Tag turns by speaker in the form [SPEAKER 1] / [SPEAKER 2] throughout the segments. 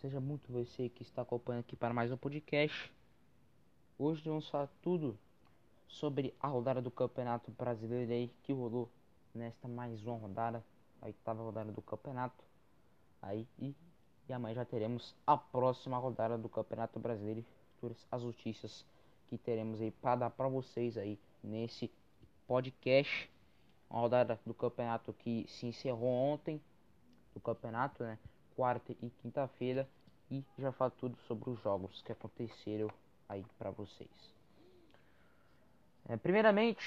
[SPEAKER 1] Seja muito você que está acompanhando aqui para mais um podcast. Hoje vamos falar tudo sobre a rodada do Campeonato Brasileiro aí que rolou nesta mais uma rodada, a oitava rodada do campeonato. Aí e, e amanhã já teremos a próxima rodada do Campeonato Brasileiro, as notícias que teremos aí para dar para vocês aí nesse podcast. Uma rodada do campeonato que se encerrou ontem, do campeonato, né? Quarta e quinta-feira. E já falo tudo sobre os jogos que aconteceram aí para vocês. É, primeiramente,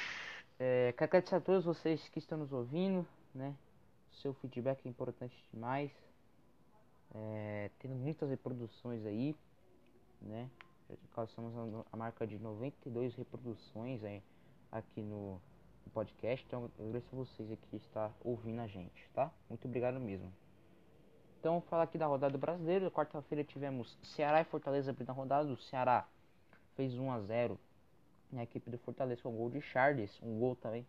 [SPEAKER 1] é, quero agradecer a todos vocês que estão nos ouvindo, né? Seu feedback é importante demais. É, tendo muitas reproduções aí, né? Alcançamos a marca de 92 reproduções aí, aqui no, no podcast. Então, eu agradeço a vocês aqui que está ouvindo a gente, tá? Muito obrigado mesmo. Então, falar aqui da rodada do brasileiro. Quarta-feira tivemos Ceará e Fortaleza abrindo a rodada. O Ceará fez 1 a 0 na equipe do Fortaleza com o gol de Charles, um gol também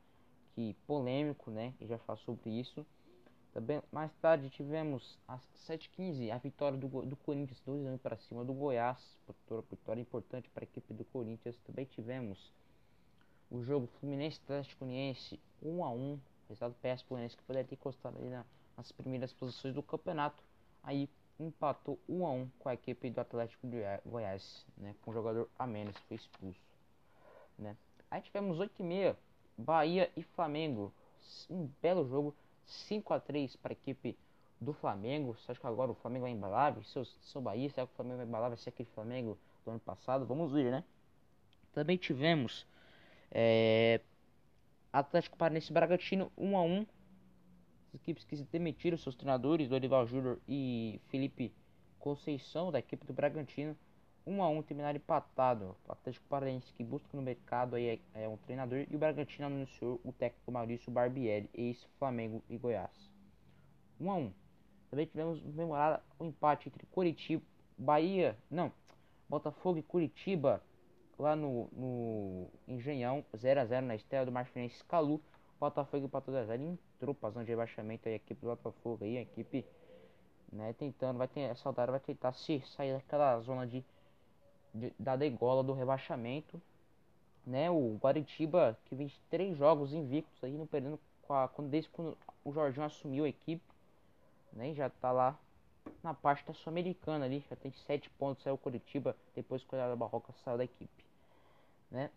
[SPEAKER 1] que polêmico, né? E já falo sobre isso. Também mais tarde tivemos às 7h15 a vitória do, do Corinthians 2 anos para cima do Goiás, vitória, vitória importante para a equipe do Corinthians. Também tivemos o jogo Fluminense Atlético Uniense 1 a 1, resultado péssimo Fluminense que poderia ter encostado ali na, nas primeiras posições do campeonato. Aí empatou 1 a 1 com a equipe do Atlético de Goiás, né, com o jogador a menos foi expulso, né? Aí tivemos 8 e meia, Bahia e Flamengo, um belo jogo 5 a 3 para a equipe do Flamengo. Você acha que agora o Flamengo vai embalar? Seu, seu Bahia, será que o Flamengo vai embalar? Vai ser aquele Flamengo do ano passado? Vamos ver, né? Também tivemos é, Atlético Paranaense Bragantino 1 a 1 As equipes que se demitiram seus treinadores, Dorival Júnior e Felipe Conceição, da equipe do Bragantino. 1 a 1 terminaram empatado. O Atlético Paranaense que busca no mercado aí é, é, um treinador e o Bragantino anunciou o técnico Maurício Barbieri, ex-Flamengo e Goiás. 1 a 1. Também tivemos memorado o um empate entre Curitiba, Bahia, não, Botafogo e Curitiba lá no, no Engenhão, 0 a 0 na estreia do Marfinense Calu. Botafogo empatou 2 a 0 entrou para zona de rebaixamento aí a equipe do Botafogo aí, a equipe né, tentando, vai ter essa vai tentar se sair daquela zona de de, da degola do rebaixamento. Né, o Guaritiba que vem três jogos invictos aí, não perdendo a, quando, desde quando o Jorginho assumiu a equipe. Né, já tá lá na parte da Sul-Americana ali, já tem sete pontos, saiu o Curitiba, depois que o Barroca saiu da equipe. Né?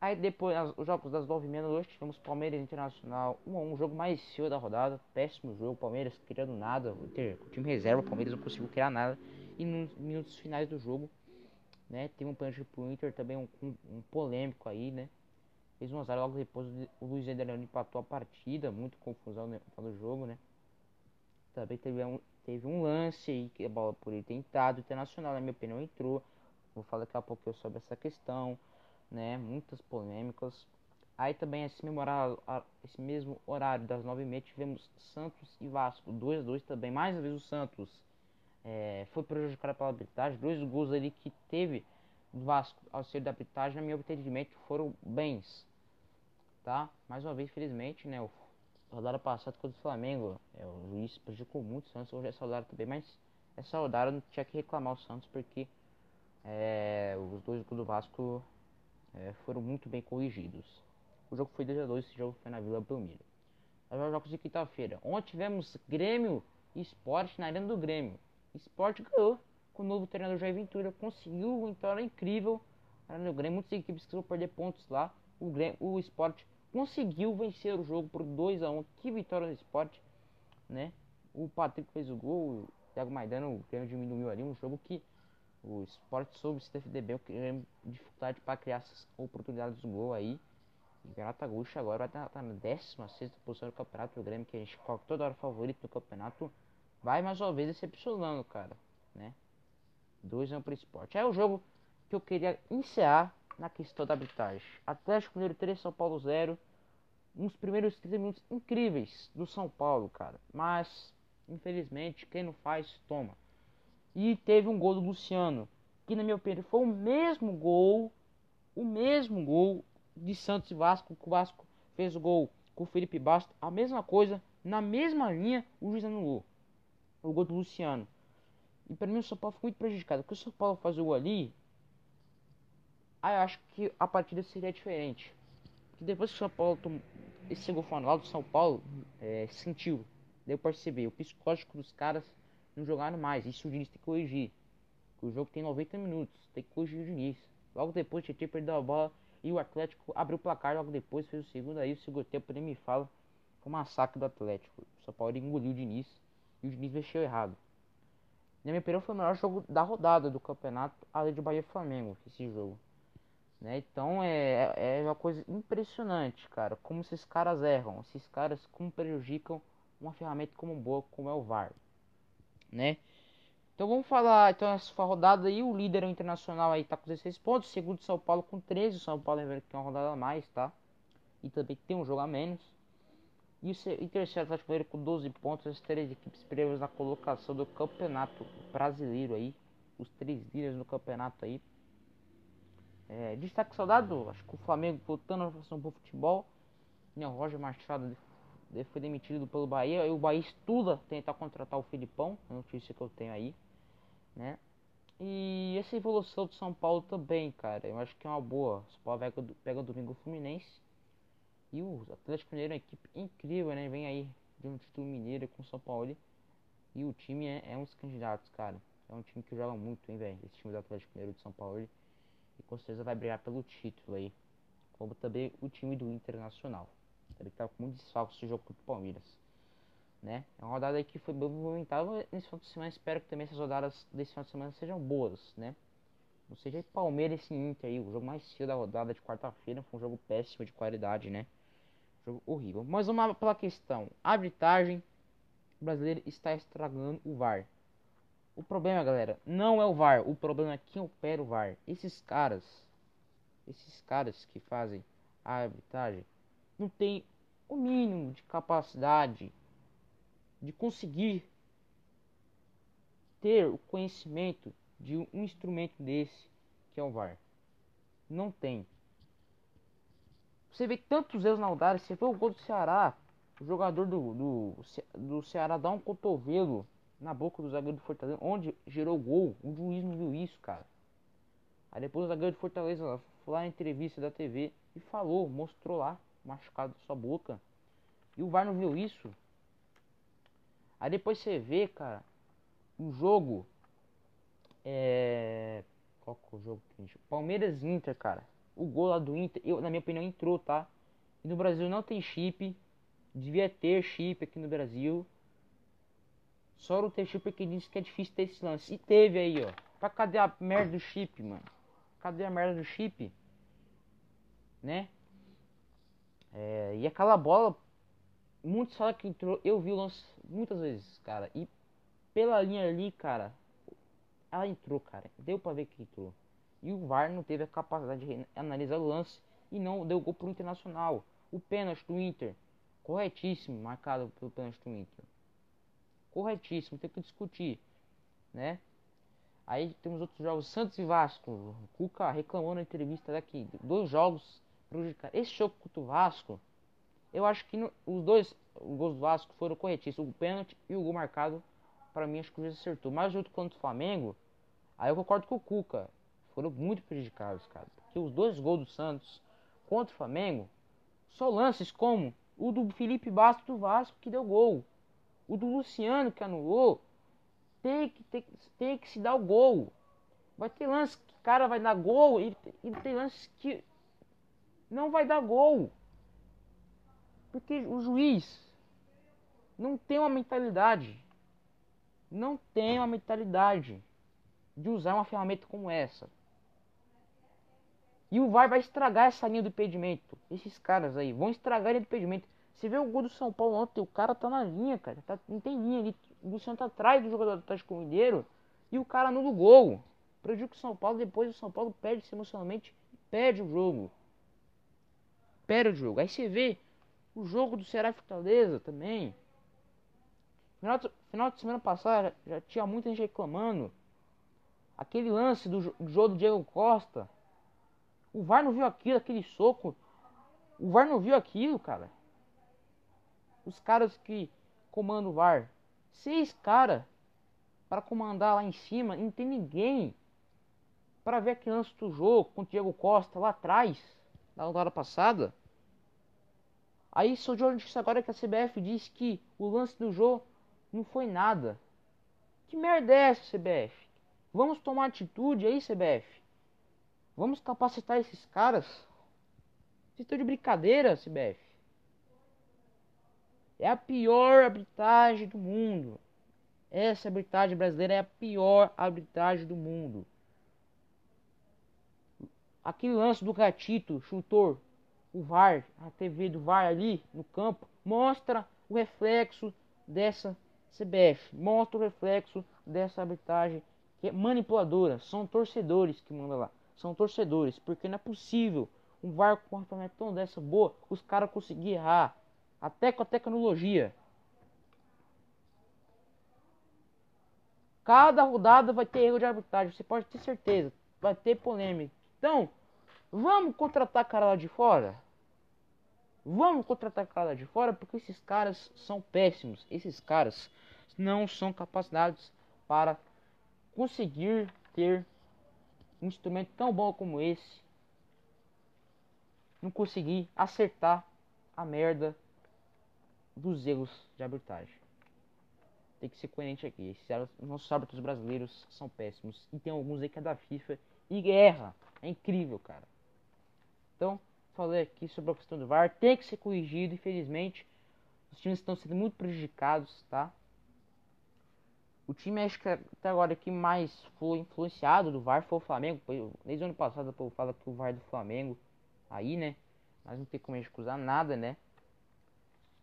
[SPEAKER 1] Aí depois, os jogos das 9 h da noite, tivemos Palmeiras Internacional, um, um jogo mais cedo da rodada, péssimo jogo, Palmeiras criando nada, o time reserva, o Palmeiras não conseguiu criar nada, e nos minutos finais do jogo, né? Teve um pênalti pro Inter também, um, um, polêmico aí, né? Fez um azar logo depois o Luiz Adriano empatou a partida, muito confusão no, no jogo, né? Também teve um, teve um lance aí que a bola por ele ter entrado, internacional, na minha opinião, entrou. Vou falar daqui a pouco sobre essa questão, né? Muitas polêmicas. Aí também esse mesmo horário, esse mesmo horário das 9h30 tivemos Santos e Vasco, 2 a 2 também. Mais uma vez o Santos é, foi prejudicada pela arbitragem. Dois gols ali que teve do Vasco ao ser da arbitragem, na minha entendimento, foram bens. Tá? Mais uma vez, felizmente, né? O rodada passada contra o Flamengo, é, o juiz prejudicou muito o Santos. Hoje essa rodada também, mas essa rodada não tinha que reclamar o Santos porque é, os dois gols do Vasco é, foram muito bem corrigidos. O jogo foi 2 a 2 esse jogo foi na Vila Belmiro. Agora jogos de quinta-feira. Ontem tivemos Grêmio e Esporte na Arena do Grêmio. Esporte ganhou com o novo treinador Jair Ventura. Conseguiu uma vitória incrível. No Grêmio, muitas equipes que perder pontos lá. O, Grêmio, o Esporte conseguiu vencer o jogo por 2 a 1 Que vitória do Esporte, né? O Patrick fez o gol, o Thiago Maidano, o Grêmio diminuiu ali. Um jogo que o Esporte soube se defender bem. O Grêmio dificuldade para criar essas oportunidades do gol aí. E o Gaúcho agora vai estar tá na 16 posição do campeonato. O Grêmio que a gente coloca toda hora favorito no campeonato vai mais uma vez decepcionando, cara, né? 2 1 pro esporte. É o jogo que eu queria encerrar na questão da arbitragem. Atlético Mineiro 3, São Paulo 0. Uns primeiros 30 minutos incríveis do São Paulo, cara. Mas, infelizmente, quem não faz, toma. E teve um gol do Luciano, que na minha opinião foi o mesmo gol, o mesmo gol de Santos e Vasco, que o Vasco fez o gol com o Felipe Bastos, a mesma coisa, na mesma linha, o juiz anulou o gol do Luciano. E pra mim o São Paulo foi muito prejudicado. Porque o São Paulo faz o gol ali. Aí eu acho que a partida seria diferente. Porque depois que o São Paulo tomou. Esse gol foi do São Paulo é, sentiu. Deu perceber. O psicológico dos caras não jogaram mais. Isso o Diniz tem que corrigir. O jogo tem 90 minutos. Tem que corrigir o Diniz. Logo depois o Tietchan perdeu a bola. E o Atlético abriu o placar. Logo depois fez o segundo. Aí o segundo tempo nem me fala. Foi um massacre do Atlético. O São Paulo engoliu o Diniz. E o Diniz mexeu errado. Na minha opinião, foi o melhor jogo da rodada do campeonato, além de Bahia e Flamengo, esse jogo. Né? Então é, é uma coisa impressionante, cara, como esses caras erram, esses caras como prejudicam uma ferramenta como boa, como é o VAR, né? Então vamos falar, então essa rodada aí, o líder internacional aí tá com 16 pontos, segundo São Paulo com 13, o São Paulo lembrando que é uma rodada a mais, tá? E também tem um jogo a menos. E o terceiro Atlético Mineiro com 12 pontos, as três equipes previas na colocação do campeonato brasileiro aí. Os três líderes no campeonato aí. É, destaque saudado, acho que o Flamengo voltando a fazer um bom futebol. Né, o Roger Machado foi demitido pelo Bahia. E o Bahia estuda tentar contratar o Filipão, a notícia que eu tenho aí. Né? E essa evolução do São Paulo também, cara, eu acho que é uma boa. O São Paulo pega, pega domingo o Fluminense. E o Atlético Mineiro é uma equipe incrível, né? Vem aí de um título mineiro com o São Paulo. E o time é, é um dos candidatos, cara. É um time que joga muito, hein, velho? Esse time do Atlético Mineiro de São Paulo. E com certeza vai brigar pelo título aí. Como também o time do Internacional. Ele tá com muito desfalque esse jogo contra o Palmeiras. Né? É uma rodada que foi bem movimentada nesse final de semana. Espero que também essas rodadas desse final de semana sejam boas, né? Não seja Palmeiras e Inter aí, o jogo mais cedo da rodada de quarta-feira. Foi um jogo péssimo de qualidade, né? Jogo horrível. Mas lá pela questão. A arbitragem brasileira está estragando o VAR. O problema, galera, não é o VAR. O problema é quem opera o VAR. Esses caras, esses caras que fazem a arbitragem, não tem o mínimo de capacidade de conseguir ter o conhecimento de um instrumento desse que é o VAR. Não tem. Você vê tantos erros na Aldária. Você vê o gol do Ceará. O jogador do, do, do Ceará dá um cotovelo na boca do zagueiro do Fortaleza. Onde gerou gol. O juiz não viu isso, cara. Aí depois o zagueiro do Fortaleza foi lá na entrevista da TV e falou, mostrou lá, machucado sua boca. E o VAR não viu isso. Aí depois você vê, cara, o jogo. É. Qual que é o jogo? Palmeiras Inter, cara. O gol lá do Inter, eu, na minha opinião, entrou, tá? E no Brasil não tem chip. Devia ter chip aqui no Brasil. Só não tem chip porque disse que é difícil ter esse lance. E teve aí, ó. Pra cadê a merda do chip, mano? Cadê a merda do chip? Né? É, e aquela bola, muitos falam que entrou. Eu vi o lance muitas vezes, cara. E pela linha ali, cara, ela entrou, cara. Deu pra ver que entrou. E o VAR não teve a capacidade de analisar o lance e não deu gol pro Internacional. O pênalti do Inter, corretíssimo, marcado pelo pênalti do Inter. Corretíssimo, tem que discutir, né? Aí temos outros jogos, Santos e Vasco. O Cuca reclamou na entrevista daqui, dois jogos prejudicados. Esse jogo contra o Vasco, eu acho que no, os dois gols do Vasco foram corretíssimos, o pênalti e o gol marcado. Para mim, acho que o juiz acertou. Mas junto contra o Flamengo, aí eu concordo com o Cuca foram muito prejudicados, cara. Porque os dois gols do Santos contra o Flamengo são lances como o do Felipe Bastos do Vasco que deu gol. O do Luciano que anulou. Tem que, tem, tem que se dar o gol. Vai ter lance que o cara vai dar gol e, e tem lances que não vai dar gol. Porque o juiz não tem uma mentalidade. Não tem uma mentalidade de usar uma ferramenta como essa. E o VAR vai estragar essa linha do impedimento. Esses caras aí vão estragar a linha do impedimento. Você vê o gol do São Paulo ontem, o cara tá na linha, cara. Tá, não tem linha ali. O Luciano tá atrás do jogador do Atlético Mineiro. E o cara anula o gol. Prejudica o São Paulo. Depois o São Paulo perde-se emocionalmente. Perde o jogo. Perde o jogo. Aí você vê o jogo do Ceará Fortaleza também. Final de, final de semana passada já, já tinha muita gente reclamando. Aquele lance do, do jogo do Diego Costa o VAR não viu aquilo, aquele soco. O VAR não viu aquilo, cara. Os caras que comandam o VAR. Seis caras para comandar lá em cima, não tem ninguém para ver aquele lance do jogo com o Diego Costa lá atrás, na rodada passada. Aí sou de notícia agora que a CBF diz que o lance do jogo não foi nada. Que merda é essa, CBF? Vamos tomar atitude aí, CBF. Vamos capacitar esses caras. Vocês estão de brincadeira, CBF. É a pior arbitragem do mundo. Essa arbitragem brasileira é a pior arbitragem do mundo. Aquele lance do gatito, chutor, o VAR, a TV do VAR ali no campo, mostra o reflexo dessa CBF, mostra o reflexo dessa arbitragem que é manipuladora. São torcedores que mandam lá. São torcedores, porque não é possível um VAR com uma tão dessa boa, os caras conseguirem errar. Até com a tecnologia. Cada rodada vai ter erro de arbitragem, você pode ter certeza. Vai ter polêmica. Então, vamos contratar cara lá de fora? Vamos contratar cara lá de fora porque esses caras são péssimos. Esses caras não são capacitados para conseguir ter um instrumento tão bom como esse. Não conseguir acertar a merda dos erros de arbitragem. Tem que ser coerente aqui. Esses nossos árbitros brasileiros são péssimos. E tem alguns aí que é da FIFA e erra. É incrível, cara. Então, falei aqui sobre a questão do VAR. Tem que ser corrigido, infelizmente. Os times estão sendo muito prejudicados, tá? O time acho que até agora que mais foi influenciado do VAR foi o Flamengo. Desde o ano passado o povo fala que o VAR é do Flamengo. Aí, né? Mas não tem como cruzar nada, né?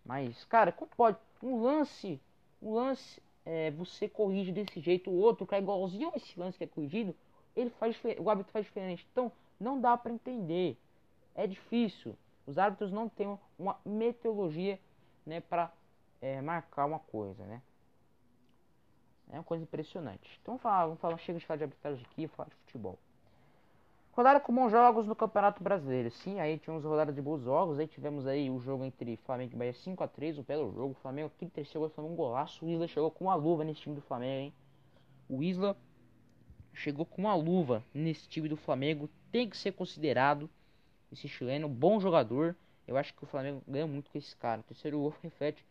[SPEAKER 1] Mas, cara, como pode? Um lance. Um lance. É, você corrige desse jeito, o outro que é igualzinho a esse lance que é corrigido. Ele faz o árbitro faz diferente. Então, não dá para entender. É difícil. Os árbitros não têm uma metodologia, né, para é, marcar uma coisa, né? É uma coisa impressionante. Então vamos falar, vamos falar chega de falar de arbitragem aqui falar de futebol. Rodada com bons jogos no Campeonato Brasileiro. Sim, aí tivemos rodada de bons jogos. Aí tivemos aí o jogo entre Flamengo e Bahia 5x3, um belo jogo. O Flamengo aqui terceiro gol, Flamengo um golaço. O Isla chegou com uma luva nesse time do Flamengo, hein? O Isla chegou com uma luva nesse time do Flamengo. Tem que ser considerado esse chileno, bom jogador. Eu acho que o Flamengo ganha muito com esse cara. O terceiro gol reflete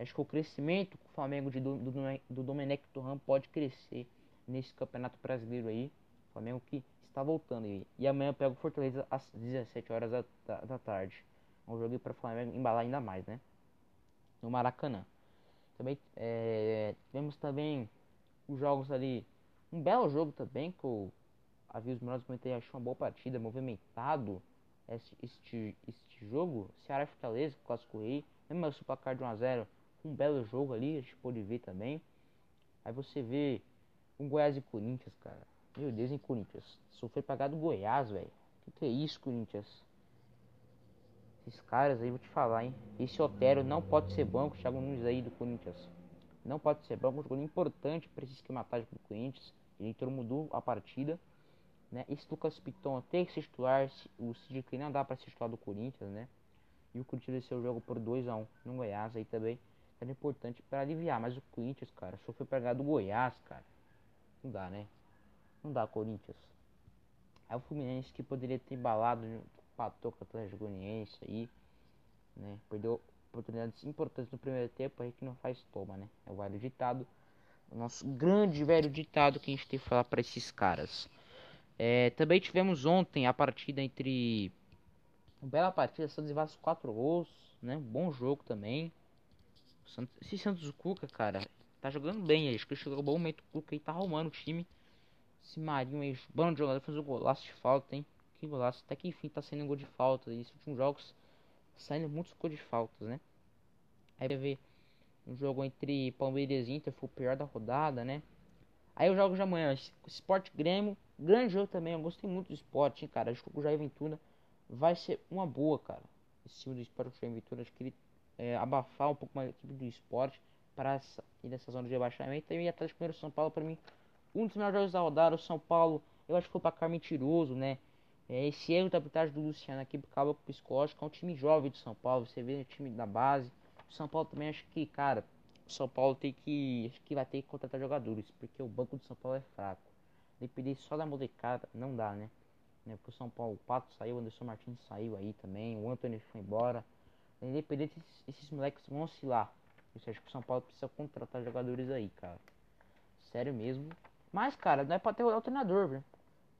[SPEAKER 1] Acho que o crescimento que o Flamengo de, do, do, do Domenech Torran pode crescer nesse campeonato brasileiro aí. O Flamengo que está voltando aí. E amanhã pega o Fortaleza às 17 horas da, da, da tarde. Um jogo para o Flamengo embalar ainda mais, né? No Maracanã. Também é, tivemos também os jogos ali. Um belo jogo também, que eu havia os melhores comentei, achei uma boa partida, movimentado este, este, este jogo. Ceará Fortaleza, Clássico Rei. Mesmo o placar de 1x0 um belo jogo ali, a gente pode ver também. Aí você vê um Goiás e Corinthians, cara. Meu Deus, em Corinthians. Sofreu pagar do Goiás, velho. Que que é isso, Corinthians? Esses caras aí, vou te falar, hein. Esse Otero não pode ser banco, Thiago Nunes aí do Corinthians. Não pode ser banco, um jogo importante para esse esquema tático do Corinthians. Ele mudou a partida. Né? Esse Lucas Piton tem que ser titular. O Sid não dá para ser titular do Corinthians, né? E o Corinthians venceu o jogo por 2x1 no Goiás aí também era importante para aliviar. Mas o Corinthians, cara, só foi pegar do Goiás, cara. Não dá, né? Não dá, Corinthians. Aí o Fluminense que poderia ter embalado, empatou com o Atlético Goianiense aí, né? Perdeu oportunidades importantes no primeiro tempo aí que não faz toma, né? É o velho ditado. O nosso grande velho ditado que a gente tem que falar para esses caras. É, também tivemos ontem a partida entre. Uma bela partida, Santos e Vasco 4 gols, né? Um bom jogo também. Esse Santos Cuca, cara, tá jogando bem. Acho que chegou um bom momento. O Cuca aí tá arrumando o time. Esse Marinho aí, bando de jogador, fez um golaço de falta, hein? Que golaço. Até que enfim tá saindo um gol de falta. Esses últimos jogos saindo muitos faltas, né? Aí vai ver um jogo entre Palmeiras e Inter, foi o pior da rodada, né? Aí os jogos de amanhã, Sport Grêmio, grande jogo também. Eu gostei muito do Sport, hein, cara. Acho que o Jair Ventura vai ser uma boa, cara. Esse time do Sport Jair Ventura, acho que ele é, abafar um pouco mais a equipe do esporte para ir nessa zona de rebaixamento. E atrás primeiro São Paulo, para mim, um dos melhores jogos da rodada. O São Paulo, eu acho que foi para cá mentiroso, né? É, esse erro da arbitragem do Luciano aqui acaba com o psicológico. É um time jovem de São Paulo. Você vê o time da base. O São Paulo também acho que, cara, São Paulo tem que. Acho que vai ter que contratar jogadores, porque o banco do São Paulo é fraco. Depender só da molecada, não dá, né? né? Porque o São Paulo, o Pato saiu, o Anderson Martins saiu aí também, o Anthony foi embora. Independente, esses, esses moleques vão oscilar. Eu acho que o São Paulo precisa contratar jogadores aí, cara. Sério mesmo. Mas, cara, não é pra ter o treinador, velho.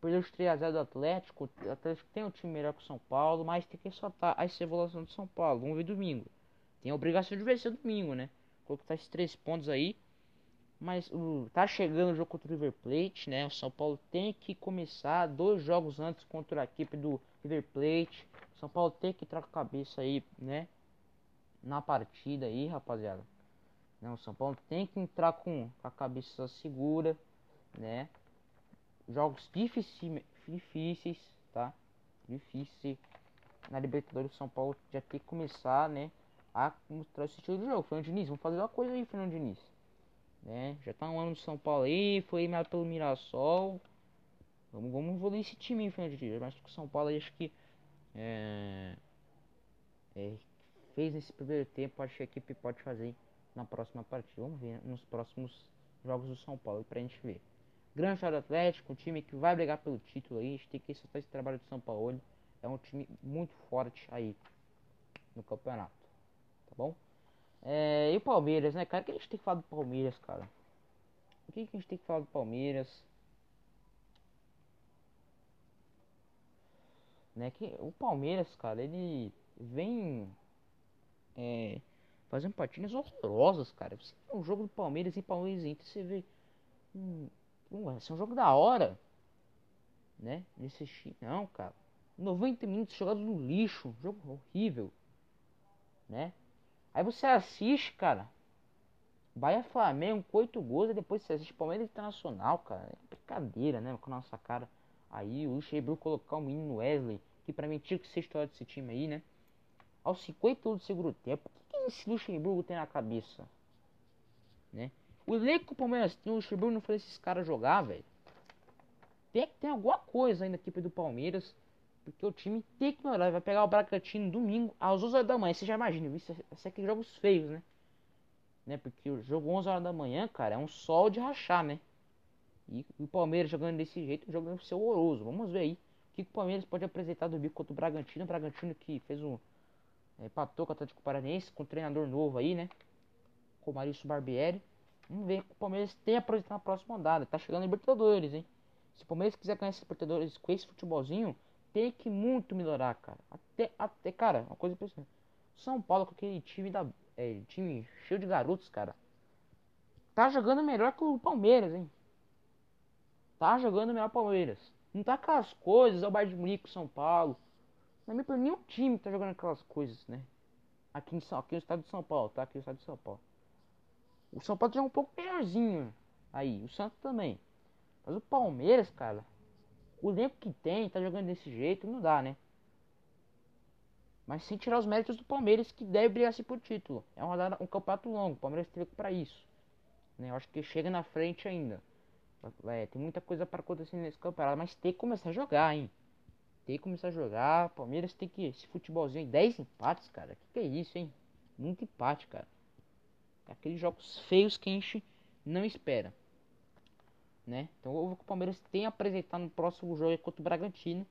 [SPEAKER 1] Perdeu os 3x0 do Atlético. O Atlético tem um time melhor que o São Paulo, mas tem que soltar essa evolução do São Paulo. Vamos ver domingo. Tem a obrigação de vencer domingo, né? Colocar esses três pontos aí. Mas uh, tá chegando o jogo contra o River Plate, né? O São Paulo tem que começar dois jogos antes contra a equipe do River Plate. O São Paulo tem que entrar com a cabeça aí, né? Na partida aí, rapaziada. Não, o São Paulo tem que entrar com a cabeça segura, né? Jogos difíceis, tá? Difícil. Na Libertadores, o São Paulo já tem que começar, né? A mostrar esse estilo de jogo. Fernando Diniz, vamos fazer uma coisa aí, Fernando Diniz né? Já tá um ano de São Paulo aí, foi eliminado pelo Mirassol. Vamos, vamos evoluir esse time em frente de Mas que o São Paulo acho que é, é, fez nesse primeiro tempo, acho que a equipe pode fazer na próxima partida. Vamos ver nos próximos jogos do São Paulo pra gente ver. Grande Estado Atlético, um time que vai brigar pelo título aí. A gente tem que ressaltar esse trabalho do São Paulo. É um time muito forte aí no campeonato. Tá bom? É, e o Palmeiras, né, cara? O que a gente tem que falar do Palmeiras, cara? O que, a gente tem que falar do Palmeiras? Né, que o Palmeiras, cara, ele vem é, fazendo partidas horrorosas, cara. Você vê um jogo do Palmeiras e Palmeiras Inter, você vê. Hum, hum, esse é um jogo da hora, né? Nesse não, cara. 90 minutos jogado no lixo, jogo horrível, né? Aí você assiste, cara. Bahia Flamengo com 8 gols e depois você assiste Palmeiras Internacional, cara. É brincadeira, né? Com a nossa cara. Aí o Luxemburgo colocar o menino Wesley, que pra mim tinha que ser história desse time aí, né? Aos 50 do segundo tempo, o que, que esse Luxemburgo tem na cabeça? Né? O elenco que Palmeiras tem, o Luxemburgo não fez esses caras jogar, velho. Tem que ter alguma coisa aí na equipe do Palmeiras porque o time tem que melhorar. Vai pegar o Bragantino domingo às 11 horas da manhã. Você já imagina, isso é aqueles jogos feios, né? né? Porque o jogo 11 horas da manhã, cara, é um sol de rachar, né? E o Palmeiras jogando desse jeito, o jogo deve ser horroroso. Vamos ver aí o que, o Palmeiras pode apresentar do bico contra o Bragantino. O Bragantino que fez um. É, empatou com o Atlético Paranaense, com um treinador novo aí, né? Com o Barbieri. Vamos ver que o Palmeiras tem a apresentar na próxima rodada. Tá chegando Libertadores, hein? Se o Palmeiras quiser ganhar esses Libertadores com esse futebolzinho, tem que muito melhorar, cara. Até, até cara, uma coisa impressionante. São Paulo com aquele time da. É, time cheio de garotos, cara. Tá jogando melhor que o Palmeiras, hein? Tá jogando melhor o Palmeiras. Não tá aquelas coisas, é o Bayern de Munique, São Paulo. Não é nenhum time tá jogando aquelas coisas, né? Aqui, em, aqui no estado de São Paulo, tá? Aqui no estado de São Paulo. O São Paulo já é um pouco melhorzinho aí. O Santos também. Mas o Palmeiras, cara, o elenco que tem, tá jogando desse jeito, não dá, né? Mas sem tirar os méritos do Palmeiras, que deve brigar-se por título. É um campeonato longo, o Palmeiras teve para isso. Né? Eu acho que chega na frente ainda. É, tem muita coisa para acontecer nesse campeonato, mas tem que começar a jogar, hein? Tem que começar a jogar. Palmeiras tem que. Esse futebolzinho aí, 10 empates, cara. Que que é isso, hein? Muito empate, cara. Aqueles jogos feios que a gente não espera né? Então o Palmeiras tem a apresentar no próximo jogo contra o Bragantino,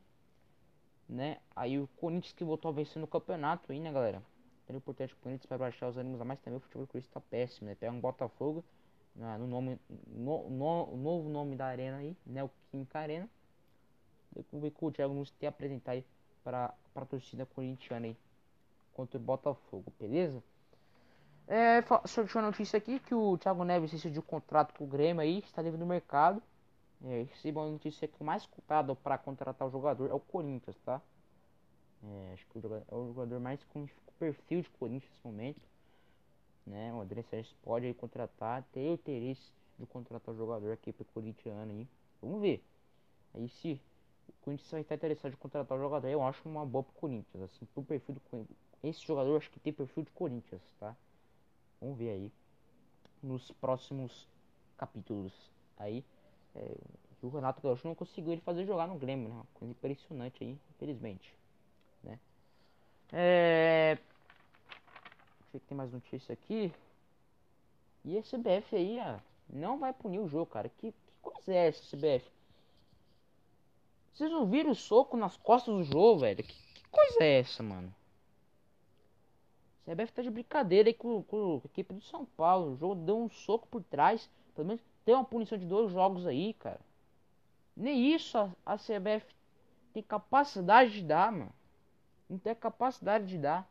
[SPEAKER 1] né? Aí o Corinthians que voltou a vencer no campeonato aí, né, galera? Então é importante o Corinthians para baixar os ânimos a mais também. O futebol do Corinthians tá péssimo, né? Pega um Botafogo né, no nome, no, no, novo nome da arena aí, né? O Química Arena. Vamos ver que o Thiago nos tem a apresentar aí para a torcida corintiana aí contra o Botafogo, beleza? É, surgiu a notícia aqui que o Thiago Neves decidiu contrato com o Grêmio aí, está livre no mercado. É, recebeu a notícia que o mais culpado para contratar o jogador é o Corinthians, tá? É, acho que o jogador, é o jogador mais com perfil de Corinthians nesse momento. Né? O André Sérgio pode aí contratar, ter interesse de contratar o jogador aqui para o corintiano aí. Vamos ver. Aí se o Corinthians vai estar interessado em contratar o jogador, eu acho uma boa pro Corinthians. Assim, pro perfil do Corinthians. Esse jogador acho que tem perfil de Corinthians, tá? Vamos ver aí nos próximos capítulos aí. É, o Renato Gaúcho não conseguiu ele fazer jogar no Grêmio, né? Uma coisa impressionante aí, infelizmente. Né? É... Deixa que tem mais notícia aqui. E a CBF aí, ó, não vai punir o jogo, cara. Que, que coisa é essa, CBF? Vocês não viram o soco nas costas do jogo, velho? Que, que coisa é essa, mano? CBF tá de brincadeira aí com, com, a equipe do São Paulo. O jogo deu um soco por trás. Pelo menos tem uma punição de dois jogos aí, cara. Nem isso a, a CBF tem capacidade de dar, mano. Não tem capacidade de dar.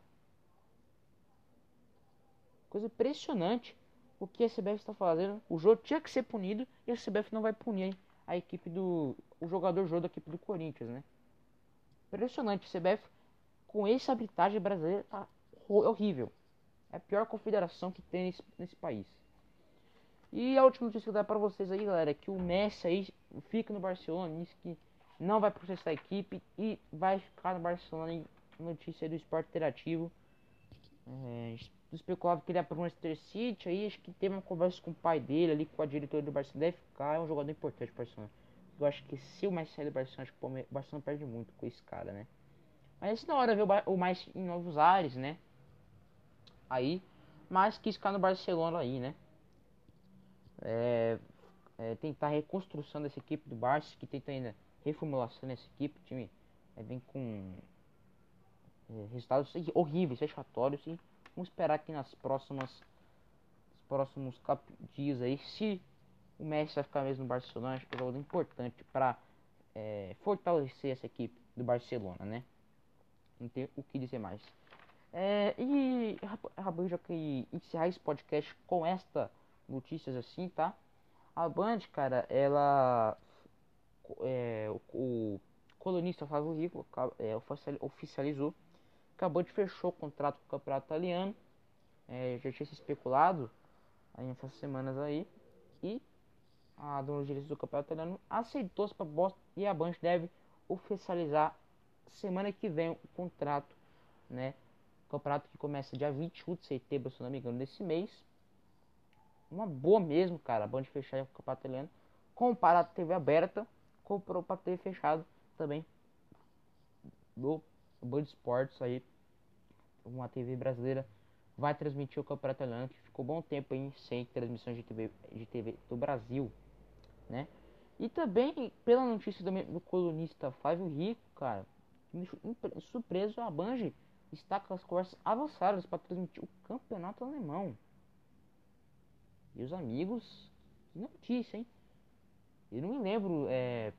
[SPEAKER 1] Coisa impressionante o que a CBF está fazendo. O jogo tinha que ser punido e a CBF não vai punir a equipe do. o jogador jogo da equipe do Corinthians, né? Impressionante. A CBF com essa arbitragem brasileira tá horrível. É a pior confederação que tem nesse, nesse país. E a última notícia que eu dar para vocês aí, galera, é que o Messi aí fica no Barcelona, disse que não vai processar a equipe e vai ficar no Barcelona. Notícia do esporte interativo. É, especulava que ele ia para o Manchester City, aí acho que teve uma conversa com o pai dele ali, com a diretora do Barcelona, deve ficar, é um jogador importante para o Barcelona. Eu acho que se o Messi sair do Barcelona, acho que o Barcelona perde muito com esse cara, né? Mas na hora ver o mais em novos ares, né? Aí, mas quis ficar no Barcelona aí, né? É, é, tentar a reconstrução dessa equipe do Barça, que tenta ainda reformulação dessa equipe, o time é, vem com é, resultados horríveis, fechatórios e Vamos esperar que nas próximas próximos dias aí, se o Messi vai ficar mesmo no Barcelona, acho que é jogador importante para é, fortalecer essa equipe do Barcelona, né? Não tem o que dizer mais. É, e acabei já que encerrar esse podcast com esta notícias assim, tá? A Band, cara, ela é, o, o colunista Flávio Rico é, oficializou acabou de fechou o contrato com o campeonato italiano. É, já tinha se especulado aí nessas semanas aí. E a dona direitos do campeonato italiano aceitou essa proposta e a Band deve oficializar semana que vem o contrato, né? Campeonato que começa dia 21 de setembro, se não me engano, desse mês. Uma boa mesmo, cara, a Band fechar o campeonato italiano. Comparar a TV aberta, comprou para TV fechado também do Band Esportes aí, uma TV brasileira, vai transmitir o Campeonato Italiano, que ficou bom tempo aí sem transmissões de TV, de TV do Brasil, né? E também, pela notícia do, do colunista Flávio Rico, cara, surpreso, a Band está com as conversas avançadas para transmitir o Campeonato Alemão. E os amigos, que notícia, hein? Eu não me lembro, é,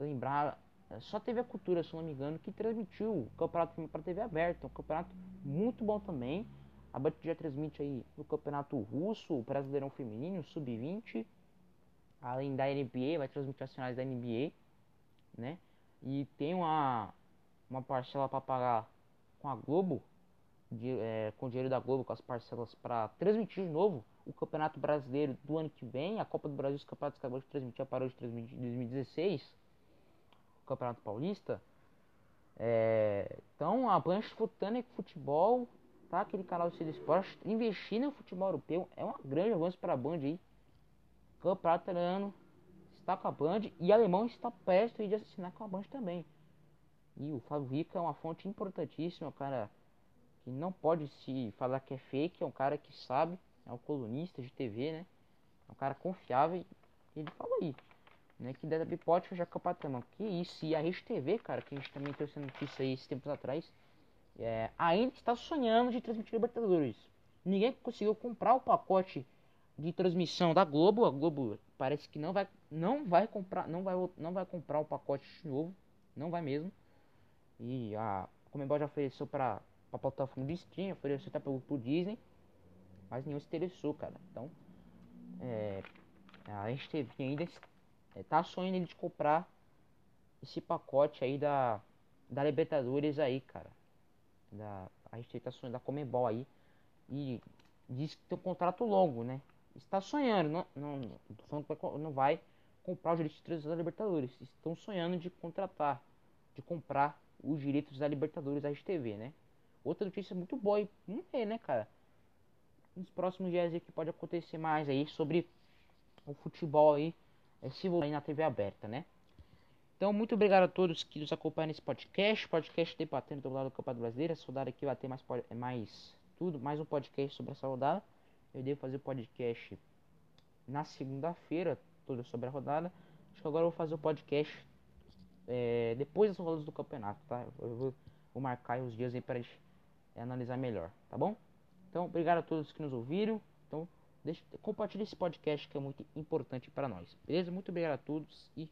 [SPEAKER 1] lembrar é, só teve a Cultura, se não me engano, que transmitiu o campeonato para TV aberta. Um campeonato muito bom também. A Band já transmite aí o campeonato russo, o Brasileirão Feminino, o Sub-20. Além da NBA, vai transmitir as finais da NBA, né? E tem uma, uma parcela para pagar com a Globo, de, é, com o dinheiro da Globo, com as parcelas para transmitir de novo o Campeonato Brasileiro do ano que vem, a Copa do Brasil, os campeonatos que acabou de transmitir, parou de transmitir em 2016 Campeonato Paulista. É, então a Blanche Futânica Futebol, tá? Aquele canal Cid Esporte, investir no futebol europeu é uma grande avanço para a Band aí. Campeonato italiano está com a Band e alemão está perto de assinar com a Band também. E o Fábio Rica é uma fonte importantíssima, cara que não pode se falar que é fake, é um cara que sabe, é um colunista de TV, né? É um cara confiável e ele falou aí né, que Dada pode fechar com o patrão. Que isso, e a Rede TV, cara, que a gente também trouxe a notícia aí esses tempos atrás, é, ainda está sonhando de transmitir Libertadores. Ninguém conseguiu comprar o pacote de transmissão da Globo. A Globo parece que não vai, não vai comprar, não vai, não vai comprar o pacote novo, não vai mesmo. E a Comembol já ofereceu para a plataforma de stream, ofereceu até pro, pro Disney, mas nenhum se interessou, cara. Então, é, a gente teve ainda é, tá sonhando de comprar esse pacote aí da, da Libertadores aí, cara. Da, a gente tá sonhando da Comebol aí. E diz que tem um contrato longo, né? Está sonhando, não, não, não, não vai comprar os direitos da Libertadores. Estão sonhando de contratar, de comprar os direitos da Libertadores da TV, né? Outra notícia muito boa e vamos ver, né, cara? Nos próximos dias que pode acontecer mais aí sobre o futebol aí se aí na TV aberta, né? Então, muito obrigado a todos que nos acompanham nesse podcast. Podcast debatendo do lado do Campeonato Brasileiro. Essa rodada aqui vai ter mais, mais tudo, mais um podcast sobre essa rodada. eu devo fazer o podcast na segunda-feira, tudo sobre a rodada. Acho que agora eu vou fazer o podcast é, depois das rodadas do campeonato, tá? Eu vou, vou marcar os dias aí para é, analisar melhor, tá bom? Então, obrigado a todos que nos ouviram. Então, deixa, compartilhe esse podcast que é muito importante para nós. Beleza? Muito obrigado a todos e